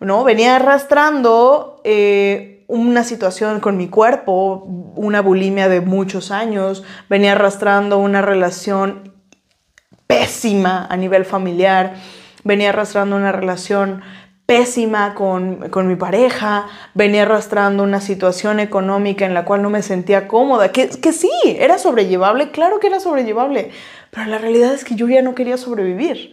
¿no? Venía arrastrando eh, una situación con mi cuerpo, una bulimia de muchos años, venía arrastrando una relación pésima a nivel familiar, venía arrastrando una relación pésima con, mi pareja, venía arrastrando una situación económica en la cual no me sentía cómoda, que, que sí, era sobrellevable, claro que era sobrellevable, pero la realidad es que yo ya no quería sobrevivir.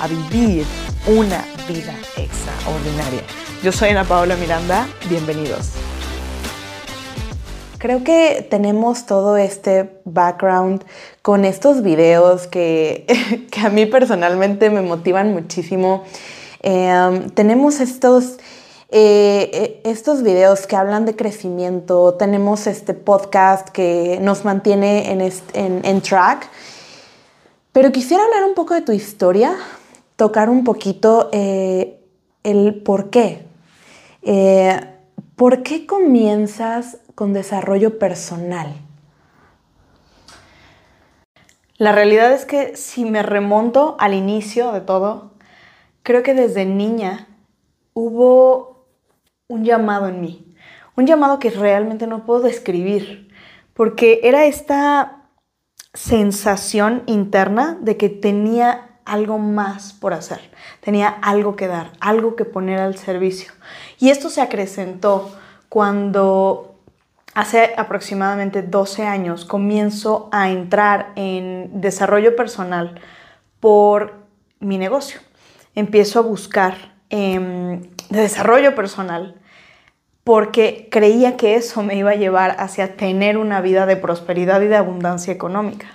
a vivir una vida extraordinaria. Yo soy Ana Paola Miranda, bienvenidos. Creo que tenemos todo este background con estos videos que, a mí personalmente me motivan muchísimo. Em, tenemos estos, eh, eh, estos videos que hablan de crecimiento, tenemos este podcast que nos mantiene en, en track. Pero quisiera hablar un poco de tu historia, tocar un poquito eh, el por qué. Eh, ¿Por qué comienzas con desarrollo personal? La realidad es que si me remonto al inicio de todo, creo que desde niña hubo un llamado en mí, un llamado que realmente no puedo describir, porque era esta sensación interna de que tenía algo más por hacer, tenía algo que dar, algo que poner al servicio. Y esto se acrecentó cuando hace aproximadamente 12 años comienzo a entrar en desarrollo personal por mi negocio. Empiezo a buscar em, desarrollo personal porque creía que eso me iba a llevar hacia tener una vida de prosperidad y de abundancia económica.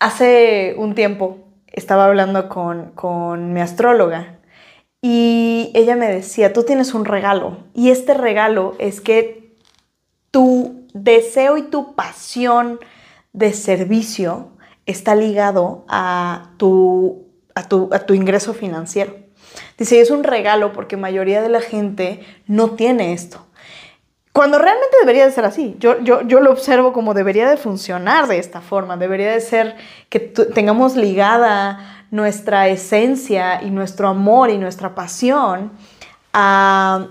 Hace un tiempo estaba hablando con, mi astróloga y ella me decía, tú tienes un regalo y este regalo es que tu deseo y tu pasión de servicio está ligado a tu, a tu, a tu ingreso financiero. Dice, es un regalo porque mayoría de la gente no tiene esto. Cuando realmente debería de ser así. Yo, yo, yo, lo observo como debería de funcionar de esta forma. Debería de ser que tengamos ligada nuestra esencia y nuestro amor y nuestra pasión a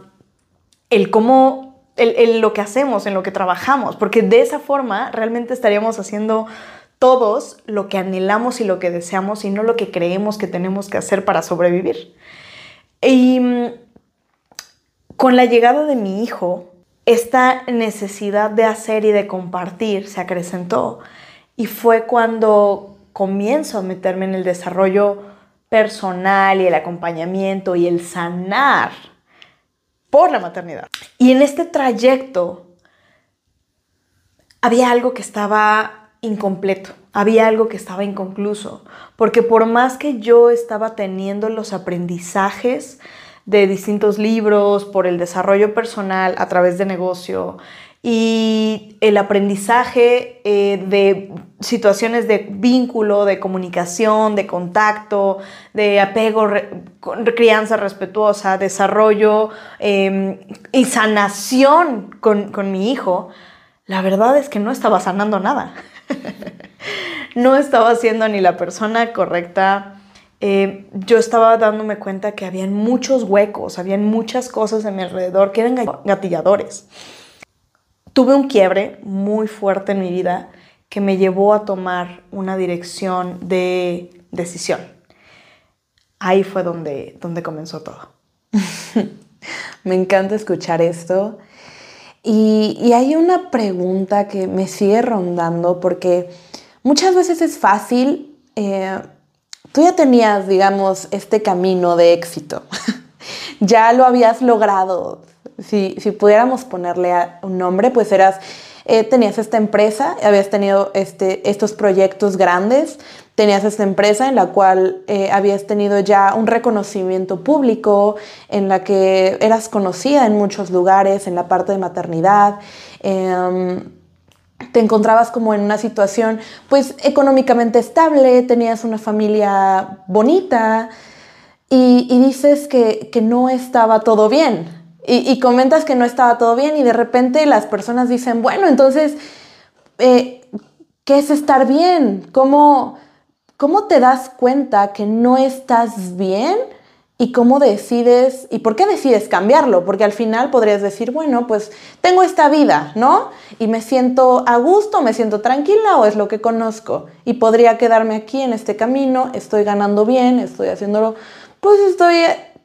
el cómo, el, lo que hacemos, en lo que trabajamos. Porque de esa forma realmente estaríamos haciendo todos lo que anhelamos y lo que deseamos y no lo que creemos que tenemos que hacer para sobrevivir. Y mm, con la llegada de mi hijo, esta necesidad de hacer y de compartir se acrecentó y fue cuando comienzo a meterme en el desarrollo personal y el acompañamiento y el sanar por la maternidad. Y en este trayecto había algo que estaba incompleto, había algo que estaba inconcluso, porque por más que yo estaba teniendo los aprendizajes, de distintos libros, por el desarrollo personal a través de negocio y el aprendizaje eh, de situaciones de vínculo, de comunicación, de contacto, de apego, crianza respetuosa, desarrollo em, y sanación con, con mi hijo, la verdad es que no estaba sanando nada. no estaba siendo ni la persona correcta eh, yo estaba dándome cuenta que habían muchos huecos, habían muchas cosas a mi alrededor que eran gatilladores. Tuve un quiebre muy fuerte en mi vida que me llevó a tomar una dirección de decisión. Ahí fue donde, donde comenzó todo. me encanta escuchar esto. Y, hay una pregunta que me sigue rondando porque muchas veces es fácil eh, tú ya tenías, digamos, este camino de éxito. ya lo habías logrado. Si, pudiéramos ponerle un nombre, pues eras eh, tenías esta empresa, habías tenido este, estos proyectos grandes, tenías esta empresa en la cual eh, habías tenido ya un reconocimiento público, en la que eras conocida en muchos lugares, en la parte de maternidad. Em, te encontrabas como en una situación pues económicamente estable, tenías una familia bonita y, dices que, no estaba todo bien. Y, comentas que no estaba todo bien y de repente las personas dicen, bueno, entonces, eh, ¿qué es estar bien? ¿Cómo, ¿Cómo te das cuenta que no estás bien? Y cómo decides y por qué decides cambiarlo, porque al final podrías decir, bueno, pues tengo esta vida, ¿no? Y me siento a gusto, me siento tranquila o es lo que conozco y podría quedarme aquí en este camino, estoy ganando bien, estoy haciéndolo, pues estoy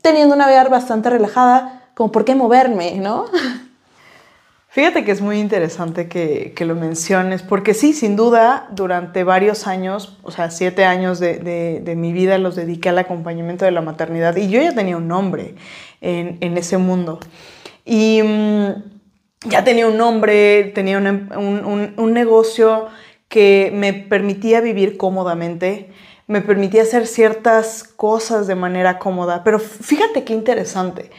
teniendo una vida bastante relajada, como por qué moverme, ¿no? Fíjate que es muy interesante que, lo menciones, porque sí, sin duda, durante varios años, o sea, siete años de, mi vida los dediqué al acompañamiento de la maternidad y yo ya tenía un nombre en, ese mundo. Y mm, ya tenía un nombre, tenía un, un negocio que me permitía vivir cómodamente, me permitía hacer ciertas cosas de manera cómoda, pero fíjate qué interesante,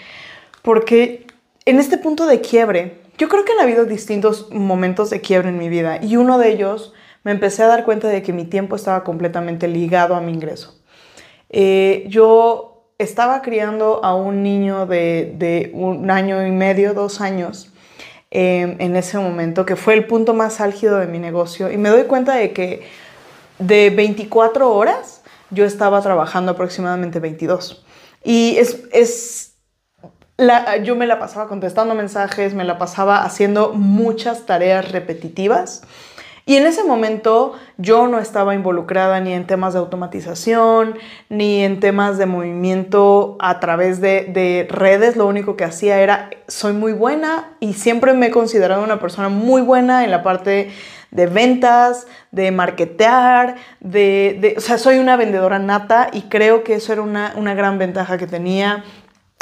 porque en este punto de quiebre, yo creo que han habido distintos momentos de quiebre en mi vida y uno de ellos me empecé a dar cuenta de que mi tiempo estaba completamente ligado a mi ingreso. Eh, yo estaba criando a un niño de, un año y medio, dos años, em, en ese momento, que fue el punto más álgido de mi negocio, y me doy cuenta de que de 24 horas yo estaba trabajando aproximadamente 22. Y es, es yo me la pasaba contestando mensajes, me la pasaba haciendo muchas tareas repetitivas. Y en ese momento yo no estaba involucrada ni en temas de automatización, ni en temas de movimiento a través de, redes. Lo único que hacía era, soy muy buena y siempre me he considerado una persona muy buena en la parte de ventas, de marketear, de, o sea, soy una vendedora nata y creo que eso era una, una gran ventaja que tenía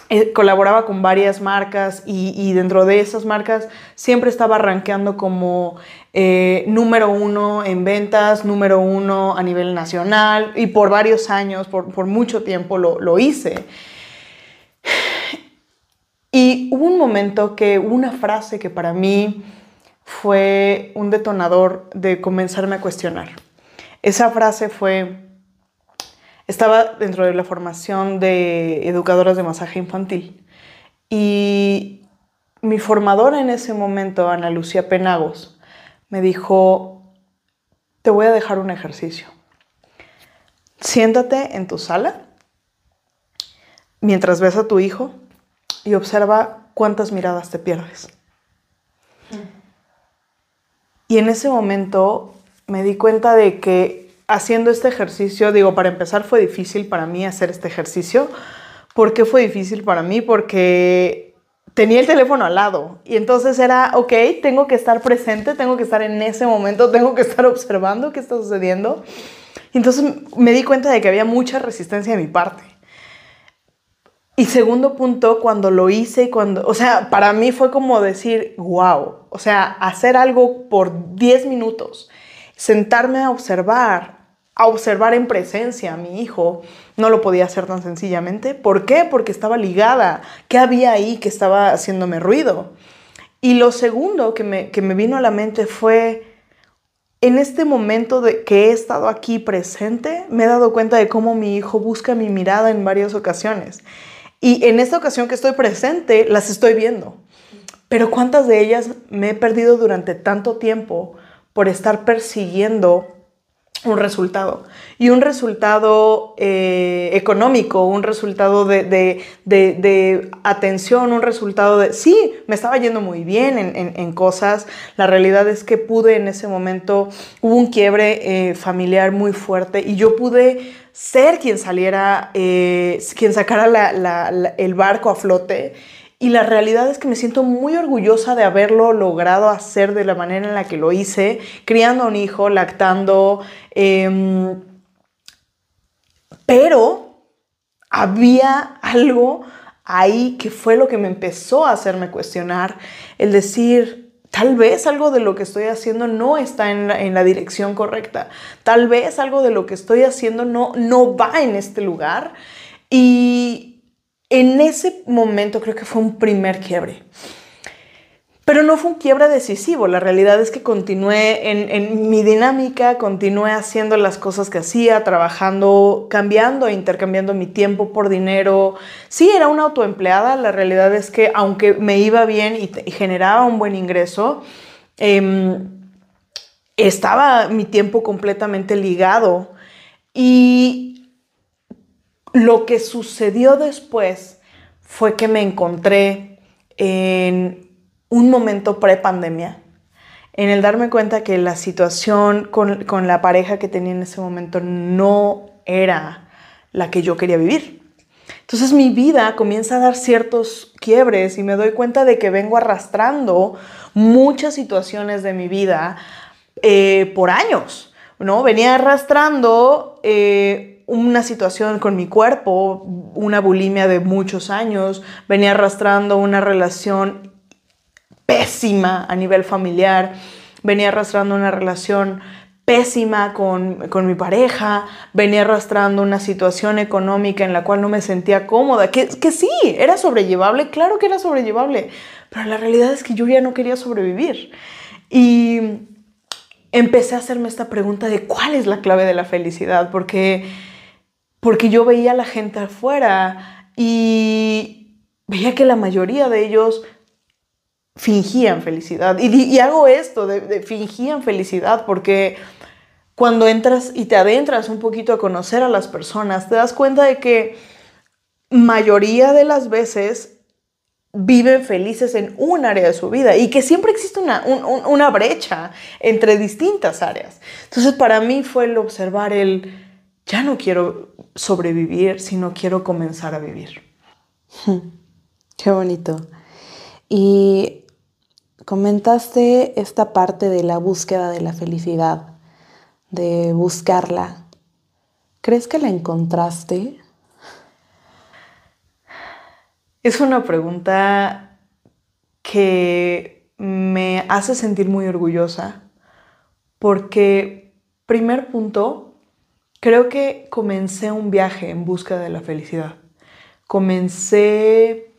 eh, colaboraba con varias marcas y, dentro de esas marcas siempre estaba rankeando como eh, número uno en ventas, número uno a nivel nacional y por varios años, por, mucho tiempo lo, lo, hice. Y hubo un momento que una frase que para mí fue un detonador de comenzarme a cuestionar. Esa frase fue, estaba dentro de la formación de educadoras de masaje infantil y mi formadora en ese momento, Ana Lucía Penagos, me dijo, te voy a dejar un ejercicio. Siéntate en tu sala mientras ves a tu hijo y observa cuántas miradas te pierdes. Y en ese momento me di cuenta de que haciendo este ejercicio, digo, para empezar fue difícil para mí hacer este ejercicio. ¿Por qué fue difícil para mí? Porque tenía el teléfono al lado y entonces era, ok, tengo que estar presente, tengo que estar en ese momento, tengo que estar observando qué está sucediendo. Y entonces me di cuenta de que había mucha resistencia de mi parte. Y segundo punto, cuando lo hice, cuando, o sea, para mí fue como decir, wow, o sea, hacer algo por 10 minutos, sentarme a observar a observar en presencia a mi hijo, no lo podía hacer tan sencillamente. ¿Por qué? Porque estaba ligada. ¿Qué había ahí que estaba haciéndome ruido? Y lo segundo que me, que me vino a la mente fue, en este momento de que he estado aquí presente, me he dado cuenta de cómo mi hijo busca mi mirada en varias ocasiones. Y en esta ocasión que estoy presente, las estoy viendo. Pero ¿cuántas de ellas me he perdido durante tanto tiempo por estar persiguiendo un resultado. Y un resultado eh, económico, un resultado de, atención, un resultado de... Sí, me estaba yendo muy bien en, cosas. La realidad es que pude en ese momento, hubo un quiebre eh, familiar muy fuerte y yo pude ser quien saliera, eh, quien sacara el barco a flote y la realidad es que me siento muy orgullosa de haberlo logrado hacer de la manera en la que lo hice, criando un hijo, lactando. Em, pero había algo ahí que fue lo que me empezó a hacerme cuestionar, el decir, Tal vez algo de lo que estoy haciendo no está en la, en la, dirección correcta. Tal vez algo de lo que estoy haciendo no, no va en este lugar. Y en ese momento creo que fue un primer quiebre. Pero no fue un quiebre decisivo, la realidad es que continué en, mi dinámica, continué haciendo las cosas que hacía, trabajando, cambiando e intercambiando mi tiempo por dinero. Sí, era una autoempleada, la realidad es que aunque me iba bien y, generaba un buen ingreso, eh, estaba mi tiempo completamente ligado. Y lo que sucedió después fue que me encontré en un momento pre-pandemia, en el darme cuenta que la situación con, con, la pareja que tenía en ese momento no era la que yo quería vivir. Entonces mi vida comienza a dar ciertos quiebres y me doy cuenta de que vengo arrastrando muchas situaciones de mi vida eh, por años, ¿no? Venía arrastrando eh, una situación con mi cuerpo, una bulimia de muchos años, venía arrastrando una relación pésima a nivel familiar, venía arrastrando una relación pésima con, con, mi pareja, venía arrastrando una situación económica en la cual no me sentía cómoda, que, que sí, era sobrellevable, claro que era sobrellevable, pero la realidad es que yo ya no quería sobrevivir. Y empecé a hacerme esta pregunta de cuál es la clave de la felicidad, porque, porque yo veía a la gente afuera y veía que la mayoría de ellos fingían felicidad. Y, hago esto de, fingían felicidad porque cuando entras y te adentras un poquito a conocer a las personas, te das cuenta de que mayoría de las veces viven felices en un área de su vida y que siempre existe una, un, una brecha entre distintas áreas. Entonces para mí fue el observar el, ya no quiero sobrevivir, sino quiero comenzar a vivir. Qué bonito. Y comentaste esta parte de la búsqueda de la felicidad, de buscarla. ¿Crees que la encontraste? Es una pregunta que me hace sentir muy orgullosa porque, primer punto, creo que comencé un viaje en busca de la felicidad. Comencé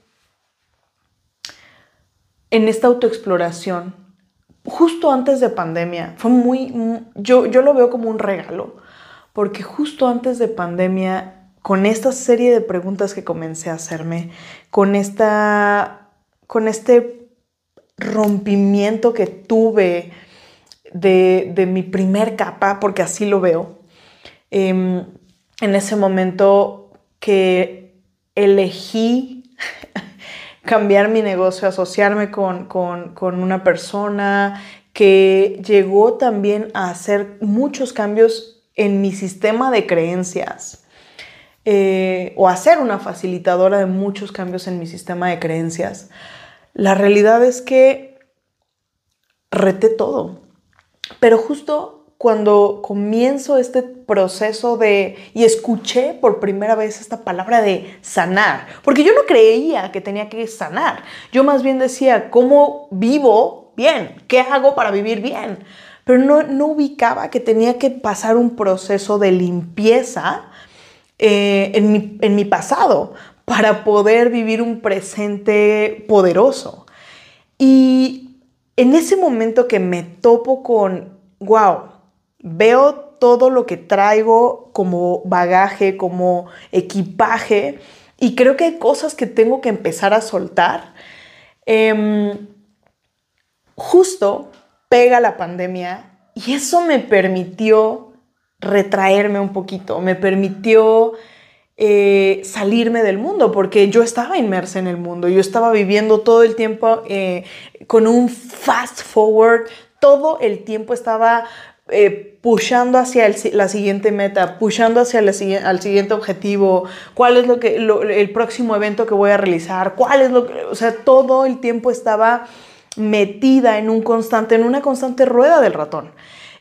en esta autoexploración, justo antes de pandemia, fue muy, yo, yo lo veo como un regalo, porque justo antes de pandemia, con esta serie de preguntas que comencé a hacerme, con, esta, con este rompimiento que tuve de, de mi primer capa, porque así lo veo, eh, en ese momento que elegí cambiar mi negocio, asociarme con, con, con, una persona que llegó también a hacer muchos cambios en mi sistema de creencias. Eh, o a ser una facilitadora de muchos cambios en mi sistema de creencias. La realidad es que reté todo. Pero justo cuando comienzo este proceso de, y escuché por primera vez esta palabra de sanar, porque yo no creía que tenía que sanar, yo más bien decía, ¿cómo vivo bien? ¿Qué hago para vivir bien? Pero no, no ubicaba que tenía que pasar un proceso de limpieza eh, en, mi, en mi pasado para poder vivir un presente poderoso. Y en ese momento que me topo con, wow, veo todo lo que traigo como bagaje, como equipaje, y creo que hay cosas que tengo que empezar a soltar. Eh, justo pega la pandemia y eso me permitió retraerme un poquito, me permitió eh, salirme del mundo, porque yo estaba inmersa en el mundo, yo estaba viviendo todo el tiempo eh, con un fast forward, todo el tiempo estaba eh, pushando hacia la siguiente meta, pushando hacia el, al siguiente objetivo, cuál es lo que, el próximo evento que voy a realizar, cuál es lo que, o sea, todo el tiempo estaba metida en un constante, en una constante rueda del ratón.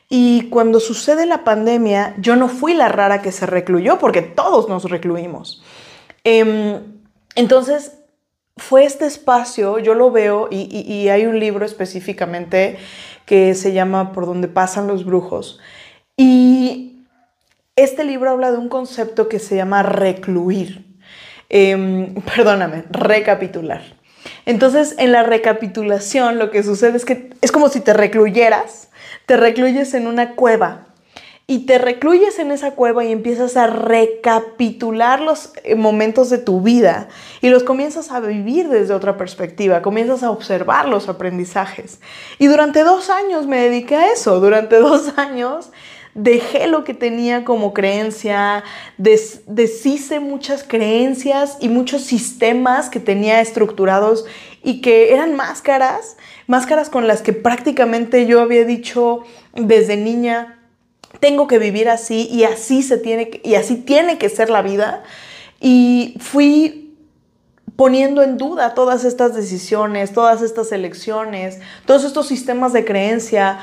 Y cuando sucede la pandemia, yo no fui la rara que se recluyó, porque todos nos recluimos. Eh, entonces, fue este espacio, yo lo veo, y, hay un libro específicamente que se llama Por donde pasan los brujos. Y este libro habla de un concepto que se llama recluir. Em, perdóname, recapitular. Entonces, en la recapitulación lo que sucede es que es como si te recluyeras, te recluyes en una cueva y te recluyes en esa cueva y empiezas a recapitular los eh, momentos de tu vida y los comienzas a vivir desde otra perspectiva, comienzas a observar los aprendizajes. Y durante dos años me dediqué a eso, durante dos años dejé lo que tenía como creencia, deshice muchas creencias y muchos sistemas que tenía estructurados y que eran máscaras, máscaras con las que prácticamente yo había dicho desde niña, tengo que vivir así y así se tiene y así tiene que ser la vida y fui poniendo en duda todas estas decisiones, todas estas elecciones, todos estos sistemas de creencia,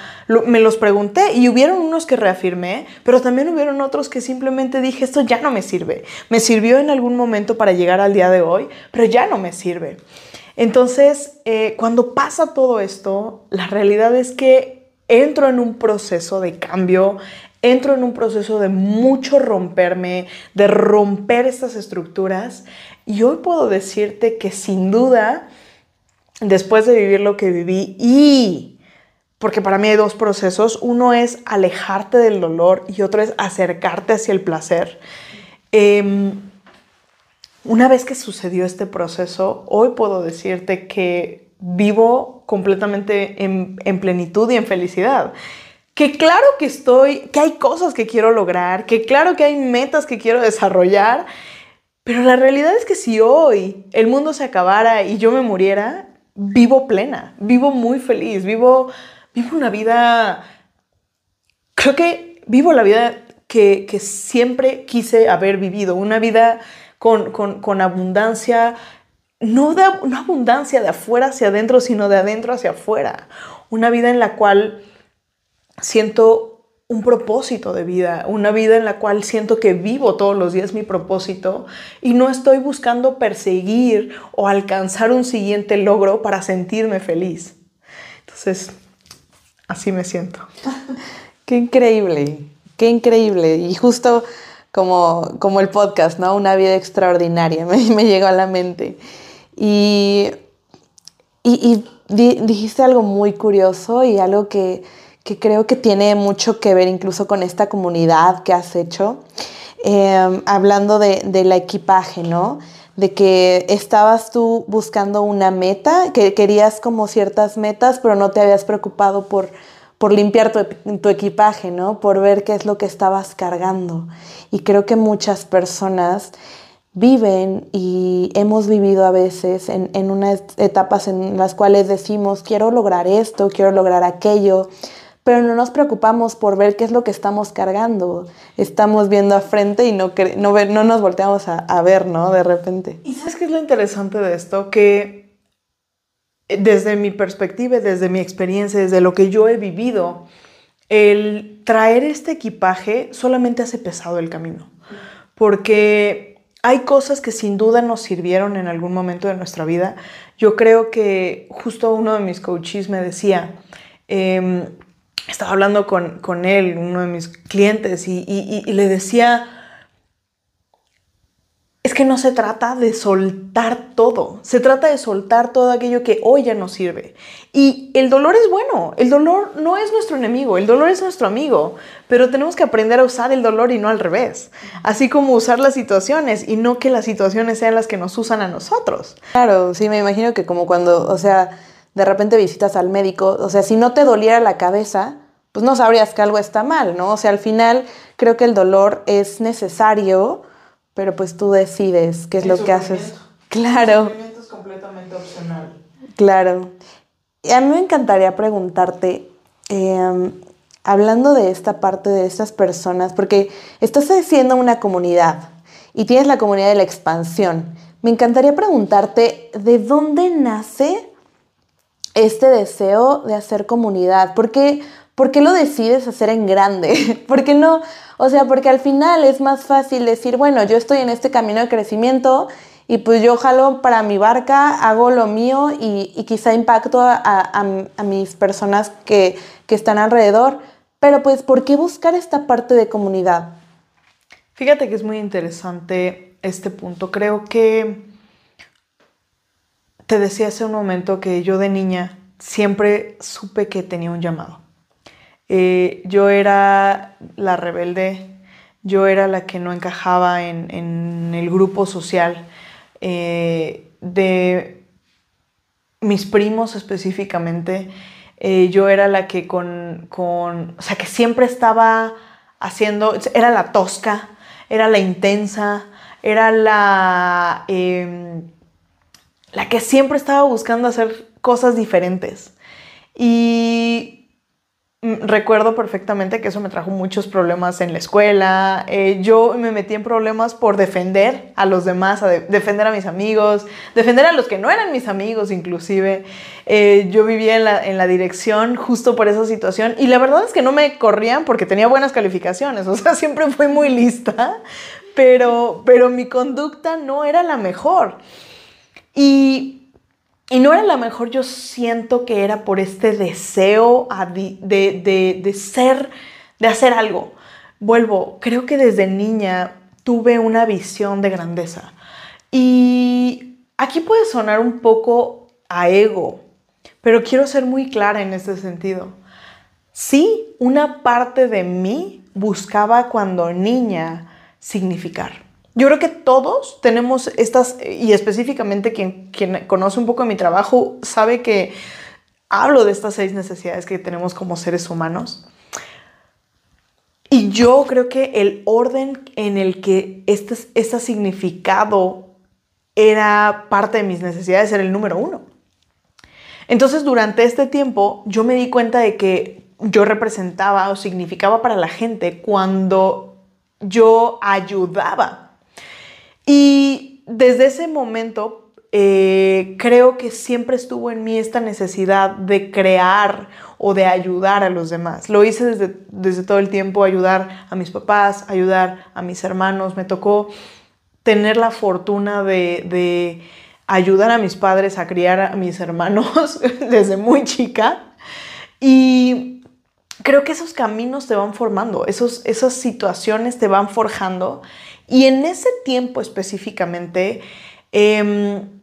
me los pregunté y hubieron unos que reafirmé, pero también hubieron otros que simplemente dije, esto ya no me sirve. Me sirvió en algún momento para llegar al día de hoy, pero ya no me sirve. Entonces, eh, cuando pasa todo esto, la realidad es que entro en un proceso de cambio, entro en un proceso de mucho romperme, de romper estas estructuras. Y hoy puedo decirte que sin duda, después de vivir lo que viví y porque para mí hay dos procesos. Uno es alejarte del dolor y otro es acercarte hacia el placer. Em, una vez que sucedió este proceso, hoy puedo decirte que vivo completamente en, plenitud y en felicidad. Que claro que estoy, que hay cosas que quiero lograr, que claro que hay metas que quiero desarrollar, pero la realidad es que si hoy el mundo se acabara y yo me muriera, vivo plena, vivo muy feliz, vivo, vivo una vida, creo que vivo la vida que, siempre quise haber vivido, una vida con, con abundancia, no, de, abundancia de afuera hacia adentro, sino de adentro hacia afuera. Una vida en la cual siento un propósito de vida, una vida en la cual siento que vivo todos los días mi propósito y no estoy buscando perseguir o alcanzar un siguiente logro para sentirme feliz. Entonces, así me siento. qué increíble, qué increíble. Y justo como, como el podcast, ¿no? Una vida extraordinaria, me, me llegó a la mente. Y, y, dijiste algo muy curioso y algo que, creo que tiene mucho que ver incluso con esta comunidad que has hecho, em, hablando de, del equipaje, ¿no? De que estabas tú buscando una meta, que querías como ciertas metas, pero no te habías preocupado por, por limpiar tu, tu, equipaje, ¿no? Por ver qué es lo que estabas cargando. Y creo que muchas personas viven y hemos vivido a veces en, unas etapas en las cuales decimos, quiero lograr esto, quiero lograr aquello, pero no nos preocupamos por ver qué es lo que estamos cargando. Estamos viendo a frente y no, no, no nos volteamos a, a, ver, ¿no? De repente. ¿Y sabes qué es lo interesante de esto? Que eh, desde mi perspectiva, desde mi experiencia, desde lo que yo he vivido, el traer este equipaje solamente hace pesado el camino. Porque hay cosas que sin duda nos sirvieron en algún momento de nuestra vida. Yo creo que justo uno de mis coaches me decía, em, estaba hablando con, él, uno de mis clientes, y le decía, es que no se trata de soltar todo, se trata de soltar todo aquello que hoy ya no sirve. Y el dolor es bueno, el dolor no es nuestro enemigo, el dolor es nuestro amigo, pero tenemos que aprender a usar el dolor y no al revés. Así como usar las situaciones y no que las situaciones sean las que nos usan a nosotros. Claro, sí, me imagino que como cuando, o sea, de repente visitas al médico, o sea, si no te doliera la cabeza, pues no sabrías que algo está mal, ¿no? O sea, al final creo que el dolor es necesario pero pues tú decides qué es lo que haces. Claro. El es completamente opcional. Claro. Y a mí me encantaría preguntarte, em, hablando de esta parte de estas personas, porque estás haciendo una comunidad y tienes la comunidad de la expansión. Me encantaría preguntarte, ¿de dónde nace este deseo de hacer comunidad? ¿Por qué, ¿por qué lo decides hacer en grande? ¿Por qué no? O sea, porque al final es más fácil decir, bueno, yo estoy en este camino de crecimiento y pues yo jalo para mi barca, hago lo mío y, quizá impacto a, mis personas que, que están alrededor. Pero pues, ¿por qué buscar esta parte de comunidad? Fíjate que es muy interesante este punto. Creo que te decía hace un momento que yo de niña siempre supe que tenía un llamado. Eh, yo era la rebelde, yo era la que no encajaba en, el grupo social eh, de mis primos específicamente. Eh, yo era la que con, con, o sea, que siempre estaba haciendo, era la tosca, era la intensa, era la, em, la que siempre estaba buscando hacer cosas diferentes. Y recuerdo perfectamente que eso me trajo muchos problemas en la escuela. Eh, yo me metí en problemas por defender a los demás, defender a mis amigos, defender a los que no eran mis amigos inclusive. Eh, yo vivía en la, en la, dirección justo por esa situación y la verdad es que no me corrían porque tenía buenas calificaciones, o sea, siempre fui muy lista, pero, pero mi conducta no era la mejor. Y y no era la mejor, yo siento que era por este deseo de, ser, de hacer algo. Vuelvo, creo que desde niña tuve una visión de grandeza. Y aquí puede sonar un poco a ego, pero quiero ser muy clara en este sentido. Sí, una parte de mí buscaba cuando niña significar. Yo creo que todos tenemos estas, y específicamente quien, conoce un poco de mi trabajo sabe que hablo de estas seis necesidades que tenemos como seres humanos. Y yo creo que el orden en el que este, este significado era parte de mis necesidades era el número uno. Entonces, durante este tiempo, yo me di cuenta de que yo representaba o significaba para la gente cuando yo ayudaba y desde ese momento eh, creo que siempre estuvo en mí esta necesidad de crear o de ayudar a los demás. Lo hice desde, desde todo el tiempo, ayudar a mis papás, ayudar a mis hermanos. Me tocó tener la fortuna de, de ayudar a mis padres a criar a mis hermanos desde muy chica. Y creo que esos caminos te van formando, esos, esas situaciones te van forjando y en ese tiempo específicamente, em,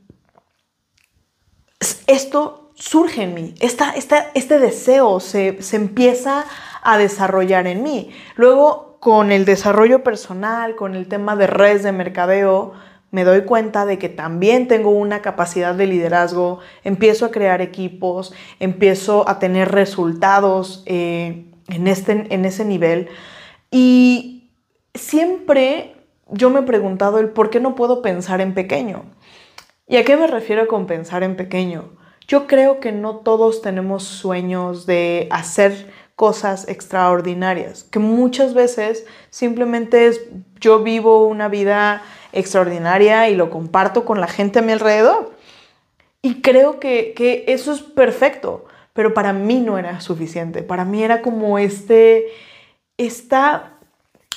esto surge en mí, este deseo se, se empieza a desarrollar en mí. Luego, con el desarrollo personal, con el tema de redes de mercadeo, me doy cuenta de que también tengo una capacidad de liderazgo, empiezo a crear equipos, empiezo a tener resultados eh, en, este, en ese nivel. Y siempre yo me he preguntado el por qué no puedo pensar en pequeño. ¿Y a qué me refiero con pensar en pequeño? Yo creo que no todos tenemos sueños de hacer cosas extraordinarias, que muchas veces simplemente es yo vivo una vida extraordinaria y lo comparto con la gente a mi alrededor. Y creo que, que eso es perfecto, pero para mí no era suficiente. Para mí era como este, esta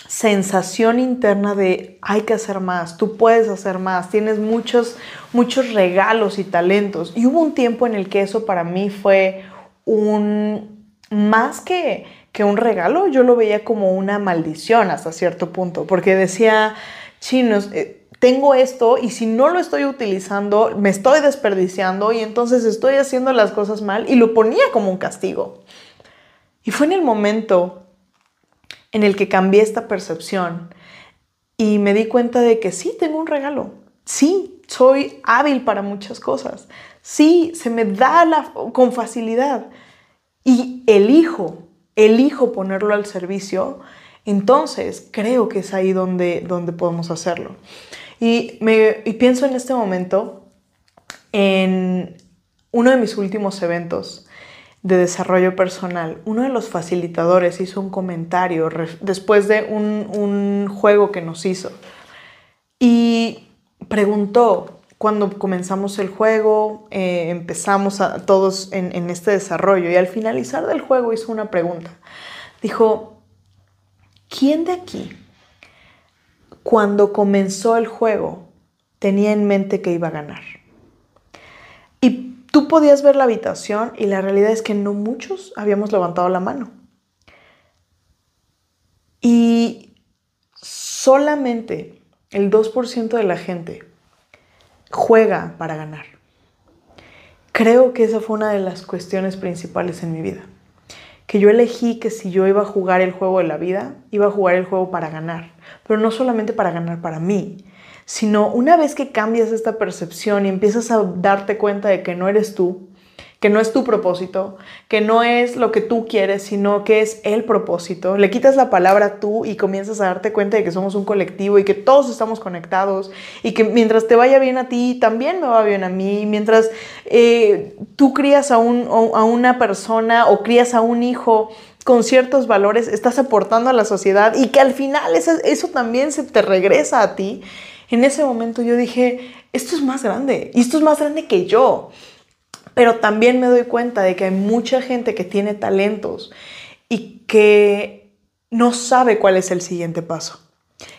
sensación interna de hay que hacer más, tú puedes hacer más, tienes muchos, muchos regalos y talentos. Y hubo un tiempo en el que eso para mí fue un, más que, que un regalo, yo lo veía como una maldición hasta cierto punto, porque decía, chinos, eh, tengo esto y si no lo estoy utilizando, me estoy desperdiciando y entonces estoy haciendo las cosas mal y lo ponía como un castigo. Y fue en el momento en el que cambié esta percepción y me di cuenta de que sí, tengo un regalo, sí, soy hábil para muchas cosas, sí, se me da con facilidad. Y elijo, elijo ponerlo al servicio, entonces creo que es ahí donde, donde podemos hacerlo. Y, me, y pienso en este momento en uno de mis últimos eventos de desarrollo personal, uno de los facilitadores hizo un comentario después de un, juego que nos hizo y preguntó, cuando comenzamos el juego, eh, empezamos a, todos en este desarrollo y al finalizar del juego hizo una pregunta. Dijo, ¿quién de aquí, cuando comenzó el juego, tenía en mente que iba a ganar. Y tú podías ver la habitación y la realidad es que no muchos habíamos levantado la mano. Y solamente el 2% de la gente juega para ganar. Creo que esa fue una de las cuestiones principales en mi vida. Que yo elegí que si yo iba a jugar el juego de la vida, iba a jugar el juego para ganar. Pero no solamente para ganar para mí, sino una vez que cambias esta percepción y empiezas a darte cuenta de que no eres tú, que no es tu propósito, que no es lo que tú quieres, sino que es el propósito. Le quitas la palabra tú y comienzas a darte cuenta de que somos un colectivo y que todos estamos conectados y que mientras te vaya bien a ti, también me va bien a mí. Mientras eh, tú crías a, un, a una persona o crías a un hijo con ciertos valores, estás aportando a la sociedad y que al final eso, eso también se te regresa a ti. En ese momento yo dije, esto es más grande y esto es más grande que yo. Pero también me doy cuenta de que hay mucha gente que tiene talentos y que no sabe cuál es el siguiente paso,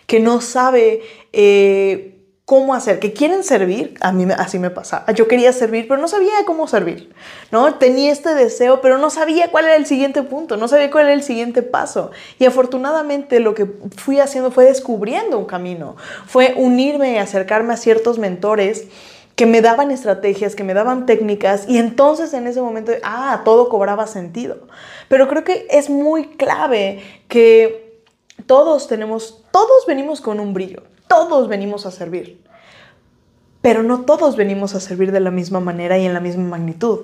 que no sabe eh, cómo hacer, que quieren servir, a mí así me pasaba, yo quería servir, pero no sabía cómo servir, ¿no? Tenía este deseo, pero no sabía cuál era el siguiente punto, no sabía cuál era el siguiente paso. Y afortunadamente lo que fui haciendo fue descubriendo un camino, fue unirme y acercarme a ciertos mentores que me daban estrategias, que me daban técnicas y entonces en ese momento, ah, todo cobraba sentido. Pero creo que es muy clave que todos tenemos, todos venimos con un brillo, todos venimos a servir, pero no todos venimos a servir de la misma manera y en la misma magnitud.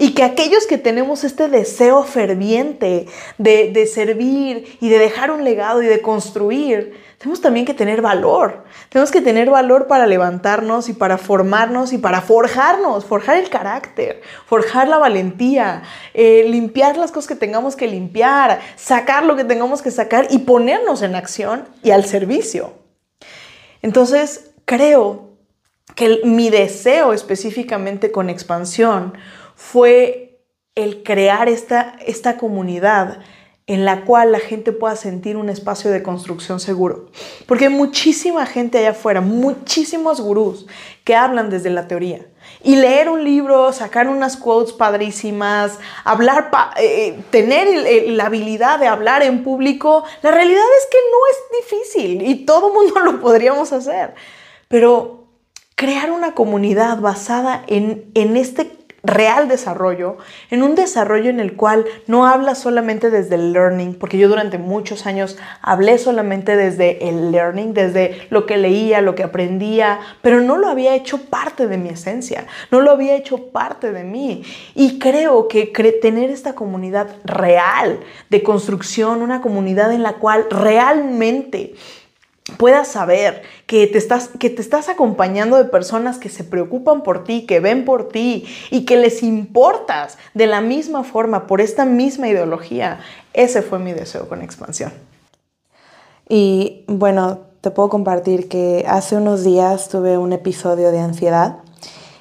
Y que aquellos que tenemos este deseo ferviente de, de servir y de dejar un legado y de construir, tenemos también que tener valor. Tenemos que tener valor para levantarnos y para formarnos y para forjarnos, forjar el carácter, forjar la valentía, eh, limpiar las cosas que tengamos que limpiar, sacar lo que tengamos que sacar y ponernos en acción y al servicio. Entonces, creo que mi deseo específicamente con expansión fue el crear esta, esta comunidad en la cual la gente pueda sentir un espacio de construcción seguro. Porque hay muchísima gente allá afuera, muchísimos gurús que hablan desde la teoría. Y leer un libro, sacar unas quotes padrísimas, hablar, eh, tener la habilidad de hablar en público, la realidad es que no es difícil y todo mundo lo podríamos hacer. Pero crear una comunidad basada en, en este real desarrollo, en un desarrollo en el cual no habla solamente desde el learning, porque yo durante muchos años hablé solamente desde el learning, desde lo que leía, lo que aprendía, pero no lo había hecho parte de mi esencia, no lo había hecho parte de mí. Y creo que tener esta comunidad real de construcción, una comunidad en la cual realmente puedas saber que te, estás, que te estás acompañando de personas que se preocupan por ti, que ven por ti y que les importas de la misma forma, por esta misma ideología. Ese fue mi deseo con expansión. Y bueno, te puedo compartir que hace unos días tuve un episodio de ansiedad.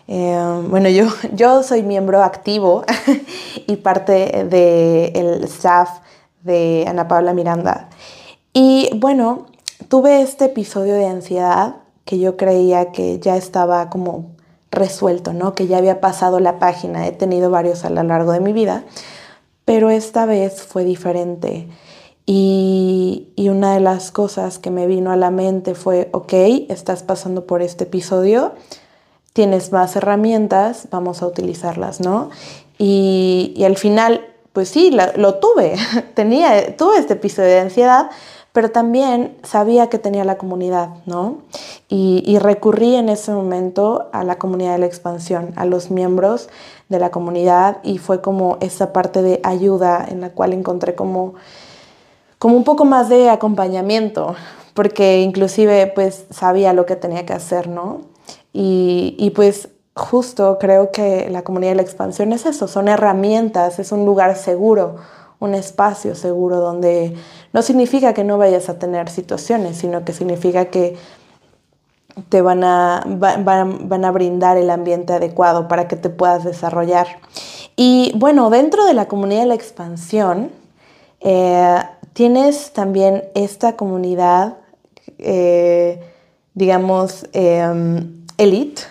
Eh, bueno, yo, yo soy miembro activo y parte del staff de Ana Paula Miranda. Y bueno, tuve este episodio de ansiedad que yo creía que ya estaba como resuelto, ¿no? Que ya había pasado la página, he tenido varios a lo largo de mi vida, pero esta vez fue diferente. Y, y, una de las cosas que me vino a la mente fue, ok, estás pasando por este episodio, tienes más herramientas, vamos a utilizarlas, ¿no? Y, y al final, pues sí, lo tuve, tenía, tuve este episodio de ansiedad, pero también sabía que tenía la comunidad, ¿no? Y, recurrí en ese momento a la comunidad de la expansión, a los miembros de la comunidad y fue como esa parte de ayuda en la cual encontré como, como un poco más de acompañamiento, porque inclusive pues sabía lo que tenía que hacer, ¿no? Y, y pues justo creo que la comunidad de la expansión es eso, son herramientas, es un lugar seguro, un espacio seguro donde no significa que no vayas a tener situaciones, sino que significa que te van a, van, a brindar el ambiente adecuado para que te puedas desarrollar. Y bueno, dentro de la comunidad de la expansión, eh, tienes también esta comunidad eh, digamos, em, elite,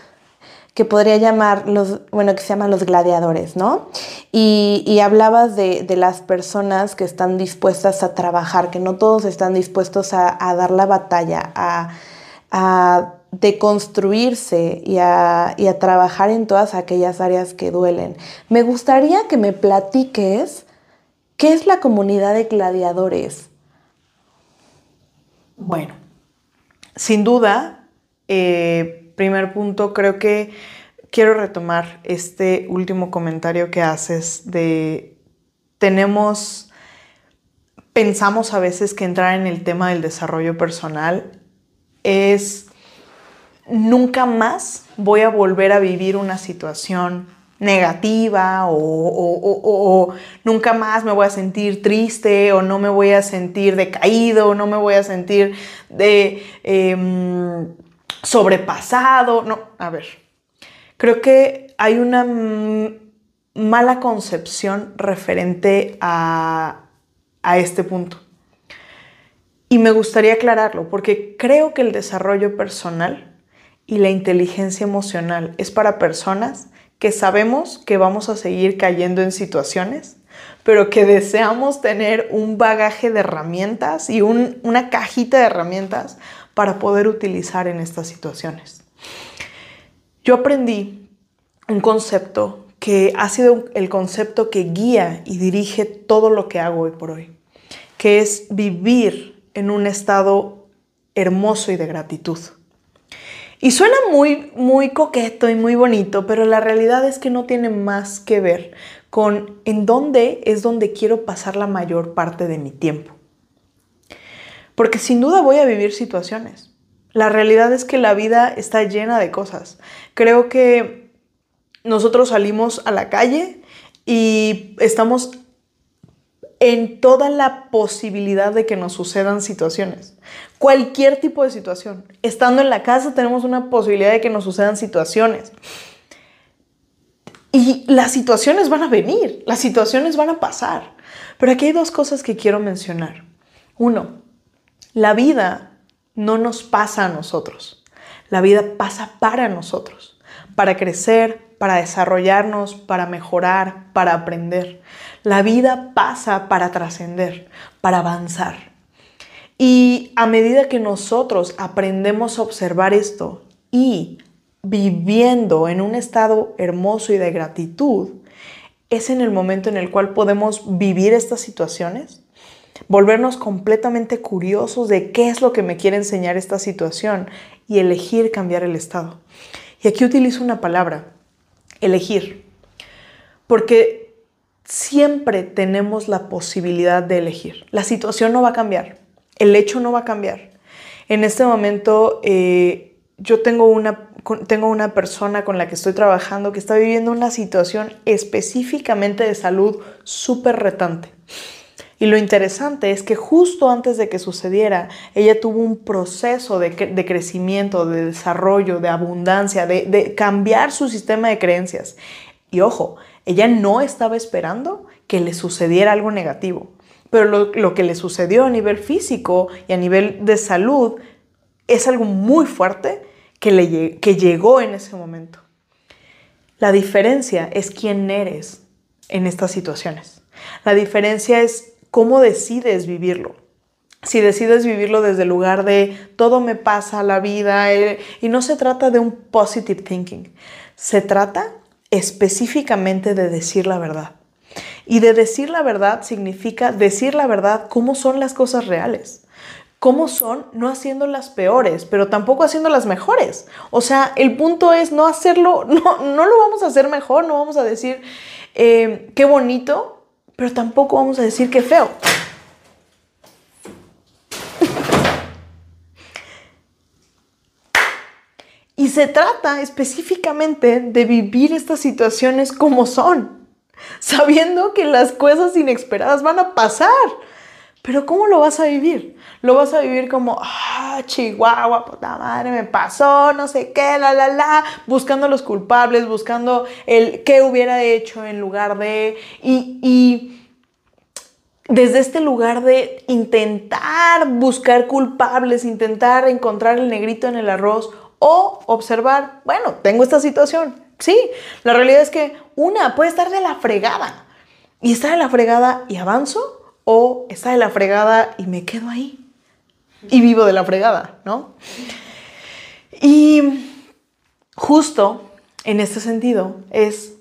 que podría llamar los, bueno, que se llaman los gladiadores, ¿no? Y, hablabas de, las personas que están dispuestas a trabajar, que no todos están dispuestos a, dar la batalla, a, a deconstruirse y a, y a trabajar en todas aquellas áreas que duelen. Me gustaría que me platiques qué es la comunidad de gladiadores. Bueno, sin duda, eh, primer punto, creo que quiero retomar este último comentario que haces de tenemos, pensamos a veces que entrar en el tema del desarrollo personal es nunca más voy a volver a vivir una situación negativa o, nunca más me voy a sentir triste o no me voy a sentir decaído, o no me voy a sentir de... Em, sobrepasado. No, a ver, creo que hay una mala concepción referente a, a este punto. Y me gustaría aclararlo porque creo que el desarrollo personal y la inteligencia emocional es para personas que sabemos que vamos a seguir cayendo en situaciones, pero que deseamos tener un bagaje de herramientas y una cajita de herramientas para poder utilizar en estas situaciones. Yo aprendí un concepto que ha sido el concepto que guía y dirige todo lo que hago hoy por hoy, que es vivir en un estado hermoso y de gratitud. Y suena muy, muy coqueto y muy bonito, pero la realidad es que no tiene más que ver con en dónde es donde quiero pasar la mayor parte de mi tiempo. Porque sin duda voy a vivir situaciones. La realidad es que la vida está llena de cosas. Creo que nosotros salimos a la calle y estamos en toda la posibilidad de que nos sucedan situaciones. Cualquier tipo de situación. Estando en la casa tenemos una posibilidad de que nos sucedan situaciones. Y las situaciones van a venir, las situaciones van a pasar. Pero aquí hay dos cosas que quiero mencionar. Uno, la vida no nos pasa a nosotros. La vida pasa para nosotros, para crecer, para desarrollarnos, para mejorar, para aprender. La vida pasa para trascender, para avanzar. Y a medida que nosotros aprendemos a observar esto y viviendo en un estado hermoso y de gratitud, es en el momento en el cual podemos vivir estas situaciones volvernos completamente curiosos de qué es lo que me quiere enseñar esta situación y elegir cambiar el estado. Y aquí utilizo una palabra, elegir, porque siempre tenemos la posibilidad de elegir. La situación no va a cambiar, el hecho no va a cambiar. En este momento eh, yo tengo una, tengo una persona con la que estoy trabajando que está viviendo una situación específicamente de salud súper retante. Y lo interesante es que justo antes de que sucediera, ella tuvo un proceso de, crecimiento, de desarrollo, de abundancia, de, cambiar su sistema de creencias. Y ojo, ella no estaba esperando que le sucediera algo negativo, pero lo, que le sucedió a nivel físico y a nivel de salud es algo muy fuerte que, le, que llegó en ese momento. La diferencia es quién eres en estas situaciones. La diferencia es cómo decides vivirlo. Si decides vivirlo desde el lugar de todo me pasa la vida eh, y no se trata de un positive thinking, se trata específicamente de decir la verdad. Y de decir la verdad significa decir la verdad cómo son las cosas reales. Cómo son, no haciendo las peores, pero tampoco haciendo las mejores. O sea, el punto es no hacerlo, no, no lo vamos a hacer mejor, no vamos a decir eh, qué bonito, pero tampoco vamos a decir que feo. Y se trata específicamente de vivir estas situaciones como son, sabiendo que las cosas inesperadas van a pasar. Pero ¿cómo lo vas a vivir? Lo vas a vivir como, ah, Chihuahua, puta madre, me pasó, no sé qué, la, la, la, buscando los culpables, buscando el qué hubiera hecho en lugar de... Y, y desde este lugar de intentar buscar culpables, intentar encontrar el negrito en el arroz o observar, bueno, tengo esta situación. Sí, la realidad es que una puede estar de la fregada y está de la fregada y avanzo o está de la fregada y me quedo ahí y vivo de la fregada, ¿no? Y justo en este sentido es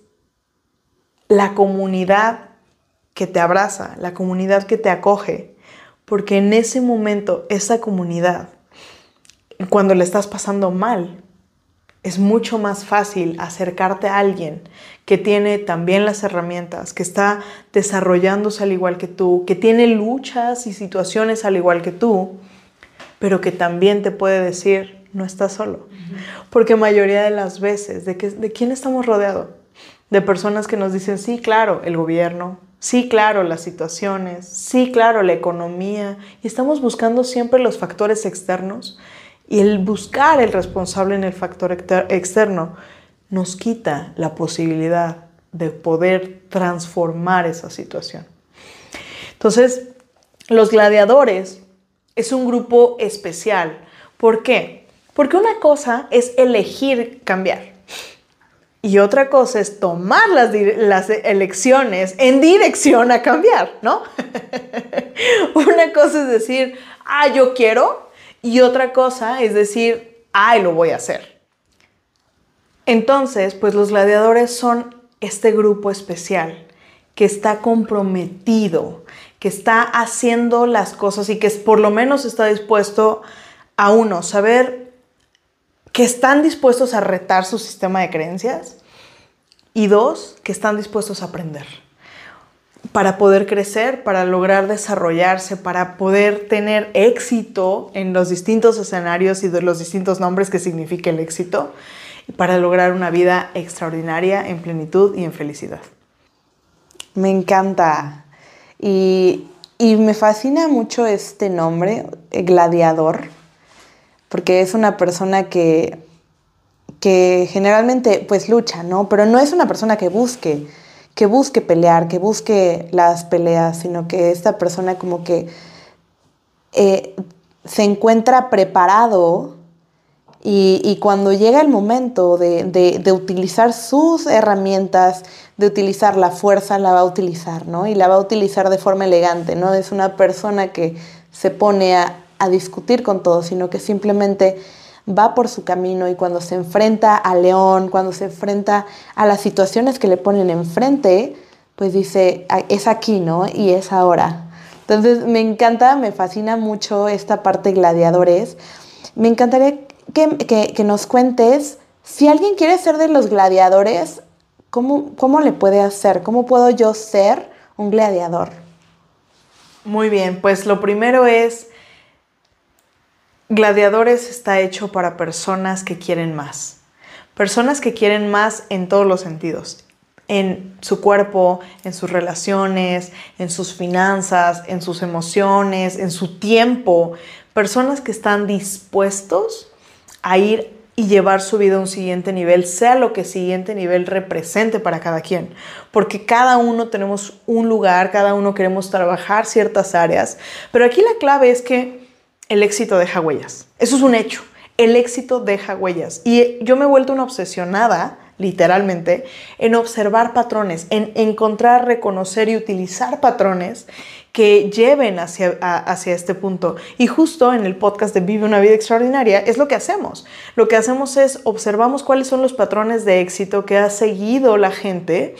la comunidad que te abraza, la comunidad que te acoge, porque en ese momento esa comunidad, cuando le estás pasando mal, es mucho más fácil acercarte a alguien que tiene también las herramientas, que está desarrollándose al igual que tú, que tiene luchas y situaciones al igual que tú, pero que también te puede decir, no estás solo. Porque mayoría de las veces, ¿de, ¿de quién estamos rodeados? De personas que nos dicen, sí, claro, el gobierno, sí, claro, las situaciones, sí, claro, la economía, y estamos buscando siempre los factores externos y el buscar el responsable en el factor externo nos quita la posibilidad de poder transformar esa situación. Entonces, los gladiadores es un grupo especial. ¿Por qué? Porque una cosa es elegir cambiar y otra cosa es tomar las, elecciones en dirección a cambiar, ¿no? una cosa es decir, ah, yo quiero, y otra cosa es decir, ay, lo voy a hacer. Entonces, pues los gladiadores son este grupo especial que está comprometido, que está haciendo las cosas y que por lo menos está dispuesto a uno, saber que están dispuestos a retar su sistema de creencias y dos, que están dispuestos a aprender para poder crecer, para lograr desarrollarse, para poder tener éxito en los distintos escenarios y de los distintos nombres que significa el éxito, y para lograr una vida extraordinaria en plenitud y en felicidad. Me encanta. Y, me fascina mucho este nombre, gladiador, porque es una persona que, que generalmente pues lucha, ¿no? Pero no es una persona que busque, que busque pelear, que busque las peleas, sino que esta persona como que eh, se encuentra preparado y, cuando llega el momento de, utilizar sus herramientas, de utilizar la fuerza, la va a utilizar, ¿no? Y la va a utilizar de forma elegante, ¿no? Es una persona que se pone a, a discutir con todo, sino que simplemente va por su camino y cuando se enfrenta al león, cuando se enfrenta a las situaciones que le ponen enfrente, pues dice, es aquí, ¿no? Y es ahora. Entonces me encanta, me fascina mucho esta parte gladiadores. Me encantaría que, nos cuentes, si alguien quiere ser de los gladiadores, ¿cómo, ¿cómo le puede hacer? ¿Cómo puedo yo ser un gladiador? Muy bien, pues lo primero es Gladiadores está hecho para personas que quieren más. Personas que quieren más en todos los sentidos. En su cuerpo, en sus relaciones, en sus finanzas, en sus emociones, en su tiempo. Personas que están dispuestos a ir y llevar su vida a un siguiente nivel, sea lo que siguiente nivel represente para cada quien. Porque cada uno tenemos un lugar, cada uno queremos trabajar ciertas áreas. Pero aquí la clave es que el éxito deja huellas. Eso es un hecho. El éxito deja huellas. Y yo me he vuelto una obsesionada, literalmente, en observar patrones, en encontrar, reconocer y utilizar patrones que lleven hacia, hacia este punto. Y justo en el podcast de Vive una vida extraordinaria es lo que hacemos. Lo que hacemos es observamos cuáles son los patrones de éxito que ha seguido la gente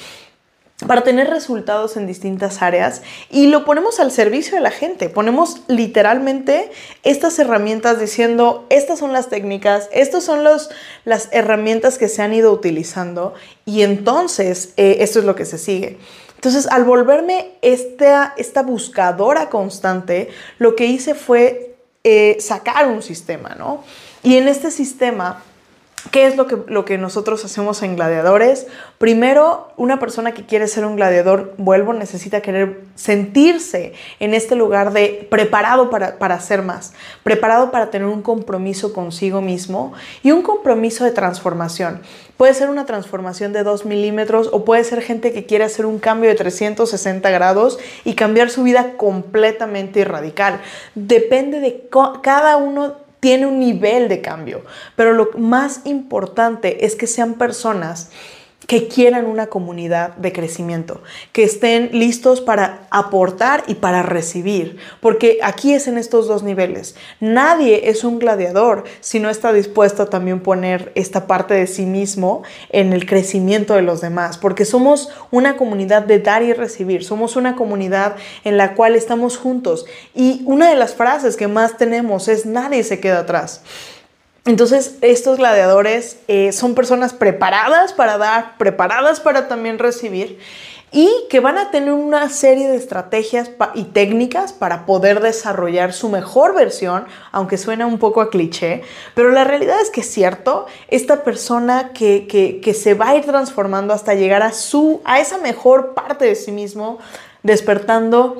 para tener resultados en distintas áreas y lo ponemos al servicio de la gente. Ponemos literalmente estas herramientas diciendo, estas son las técnicas, estas son los, las herramientas que se han ido utilizando y entonces eh, esto es lo que se sigue. Entonces, al volverme esta, esta buscadora constante, lo que hice fue eh, sacar un sistema, ¿no? Y en este sistema ¿Qué es lo que, lo que nosotros hacemos en gladiadores? Primero, una persona que quiere ser un gladiador, vuelvo, necesita querer sentirse en este lugar de preparado para, para hacer más, preparado para tener un compromiso consigo mismo y un compromiso de transformación. Puede ser una transformación de 2 milímetros o puede ser gente que quiere hacer un cambio de 360 grados y cambiar su vida completamente y radical. Depende de cada uno tiene un nivel de cambio, pero lo más importante es que sean personas que quieran una comunidad de crecimiento, que estén listos para aportar y para recibir, porque aquí es en estos dos niveles. Nadie es un gladiador si no está dispuesto a también poner esta parte de sí mismo en el crecimiento de los demás, porque somos una comunidad de dar y recibir, somos una comunidad en la cual estamos juntos y una de las frases que más tenemos es nadie se queda atrás. Entonces, estos gladiadores eh, son personas preparadas para dar, preparadas para también recibir y que van a tener una serie de estrategias y técnicas para poder desarrollar su mejor versión, aunque suena un poco a cliché, pero la realidad es que es cierto, esta persona que, que se va a ir transformando hasta llegar a, su, a esa mejor parte de sí mismo, despertando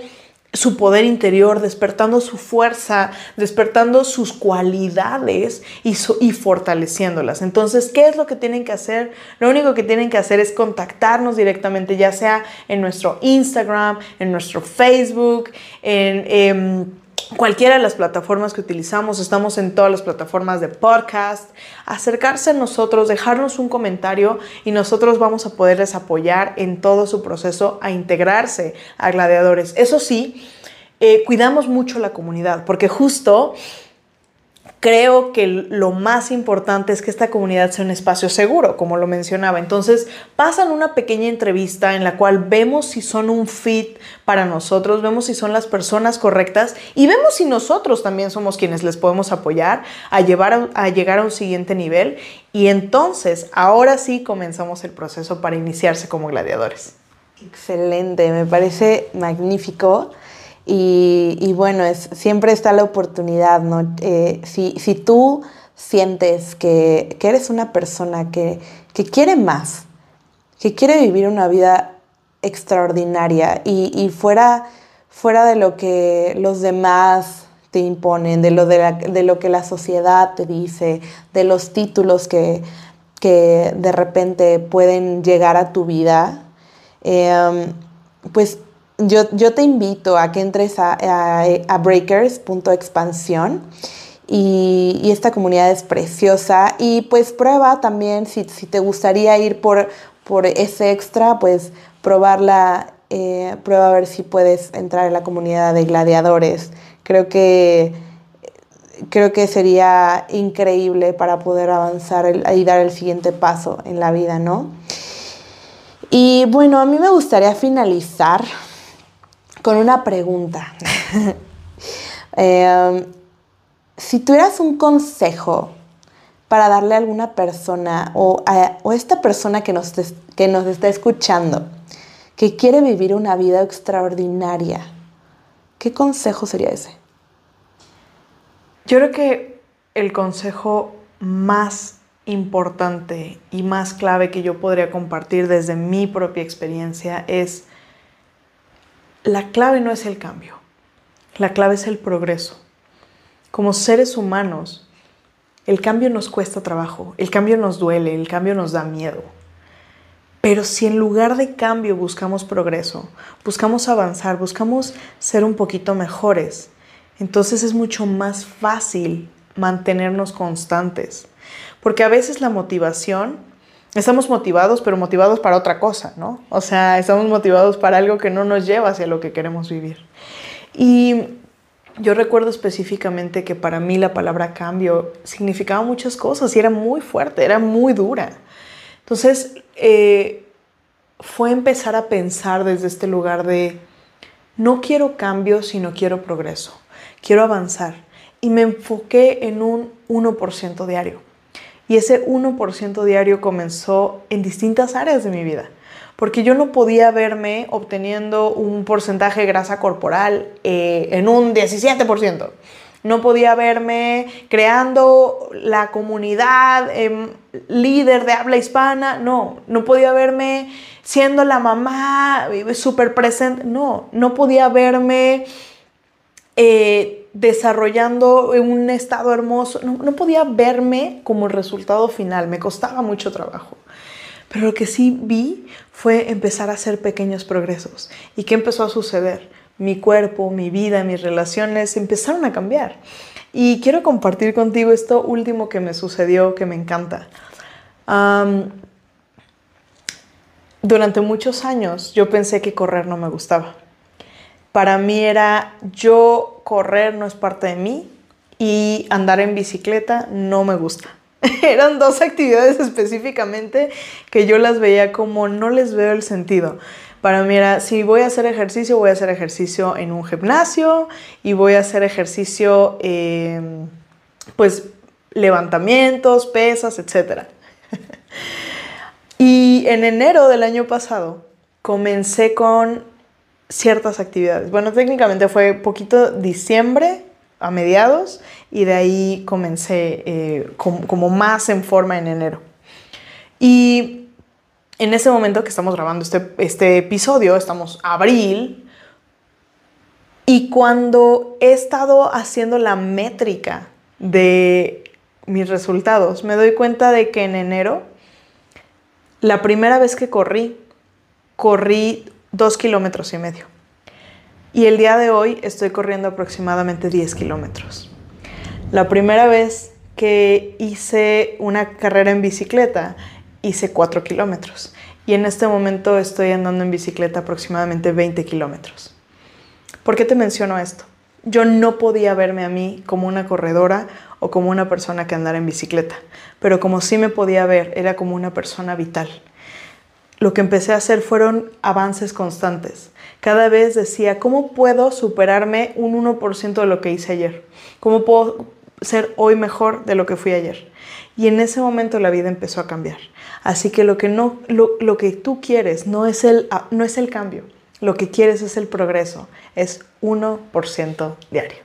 su poder interior, despertando su fuerza, despertando sus cualidades y, fortaleciéndolas. Entonces, ¿qué es lo que tienen que hacer? Lo único que tienen que hacer es contactarnos directamente, ya sea en nuestro Instagram, en nuestro Facebook, en... Em, cualquiera de las plataformas que utilizamos, estamos en todas las plataformas de podcast, acercarse a nosotros, dejarnos un comentario y nosotros vamos a poderles apoyar en todo su proceso a integrarse a gladiadores. Eso sí, eh, cuidamos mucho la comunidad, porque justo creo que lo más importante es que esta comunidad sea un espacio seguro, como lo mencionaba. Entonces, pasan una pequeña entrevista en la cual vemos si son un fit para nosotros, vemos si son las personas correctas y vemos si nosotros también somos quienes les podemos apoyar a, llevar a, llegar a un siguiente nivel. Y entonces, ahora sí comenzamos el proceso para iniciarse como gladiadores. Excelente, me parece magnífico. Y, bueno, es, siempre está la oportunidad, ¿no? Eh, si, tú sientes que, eres una persona que, quiere más, que quiere vivir una vida extraordinaria y, fuera, fuera de lo que los demás te imponen, de lo, de, lo que la sociedad te dice, de los títulos que, que de repente pueden llegar a tu vida, eh, pues yo, te invito a que entres a, a, breakers.expansión y, esta comunidad es preciosa y pues prueba también si, te gustaría ir por, por ese extra, pues probarla, eh, prueba a ver si puedes entrar en la comunidad de gladiadores. Creo que, creo que sería increíble para poder avanzar y dar el siguiente paso en la vida, ¿no? Y bueno, a mí me gustaría finalizar con una pregunta. Em, si tuvieras un consejo para darle a alguna persona o a esta persona que nos, que nos está escuchando, que quiere vivir una vida extraordinaria, ¿qué consejo sería ese? Yo creo que el consejo más importante y más clave que yo podría compartir desde mi propia experiencia es la clave no es el cambio, la clave es el progreso. Como seres humanos, el cambio nos cuesta trabajo, el cambio nos duele, el cambio nos da miedo. Pero si en lugar de cambio buscamos progreso, buscamos avanzar, buscamos ser un poquito mejores, entonces es mucho más fácil mantenernos constantes. Porque a veces la motivación estamos motivados, pero motivados para otra cosa, ¿no? O sea, estamos motivados para algo que no nos lleva hacia lo que queremos vivir. Y yo recuerdo específicamente que para mí la palabra cambio significaba muchas cosas y era muy fuerte, era muy dura. Entonces, eh, fue empezar a pensar desde este lugar de, no quiero cambio, sino quiero progreso, quiero avanzar. Y me enfoqué en un 1% diario. Y ese 1% diario comenzó en distintas áreas de mi vida, porque yo no podía verme obteniendo un porcentaje de grasa corporal eh, en un 17%. no podía verme creando la comunidad, em, líder de habla hispana, no, no podía verme siendo la mamá eh, súper presente, no, no podía verme eh, desarrollando un estado hermoso, no, podía verme como el resultado final, me costaba mucho trabajo. Pero lo que sí vi fue empezar a hacer pequeños progresos. ¿Y qué empezó a suceder? Mi cuerpo, mi vida, mis relaciones empezaron a cambiar. Y quiero compartir contigo esto último que me sucedió, que me encanta. durante muchos años yo pensé que correr no me gustaba. Para mí era yo correr no es parte de mí y andar en bicicleta no me gusta. Eran dos actividades específicamente que yo las veía como no les veo el sentido. Para mí era, si voy a hacer ejercicio, voy a hacer ejercicio en un gimnasio y voy a hacer ejercicio, em, pues, levantamientos, pesas, etc. y en enero del año pasado comencé con ciertas actividades. Bueno, técnicamente fue poquito diciembre a mediados y de ahí comencé eh, como, más en forma en enero. Y en ese momento que estamos grabando este, este episodio, estamos abril, y cuando he estado haciendo la métrica de mis resultados, me doy cuenta de que en enero, la primera vez que corrí, corrí dos kilómetros y medio. Y el día de hoy estoy corriendo aproximadamente 10 kilómetros. La primera vez que hice una carrera en bicicleta, hice 4 kilómetros. Y en este momento estoy andando en bicicleta aproximadamente 20 kilómetros. ¿Por qué te menciono esto? Yo no podía verme a mí como una corredora o como una persona que andara en bicicleta, pero como sí me podía ver, era como una persona vital. Lo que empecé a hacer fueron avances constantes cada vez decía, ¿cómo puedo superarme un 1% de lo que hice ayer? ¿Cómo puedo ser hoy mejor de lo que fui ayer? Y en ese momento la vida empezó a cambiar. Así que lo que, no, lo, que tú quieres no es, el, ah, no es el cambio, lo que quieres es el progreso, es 1% diario.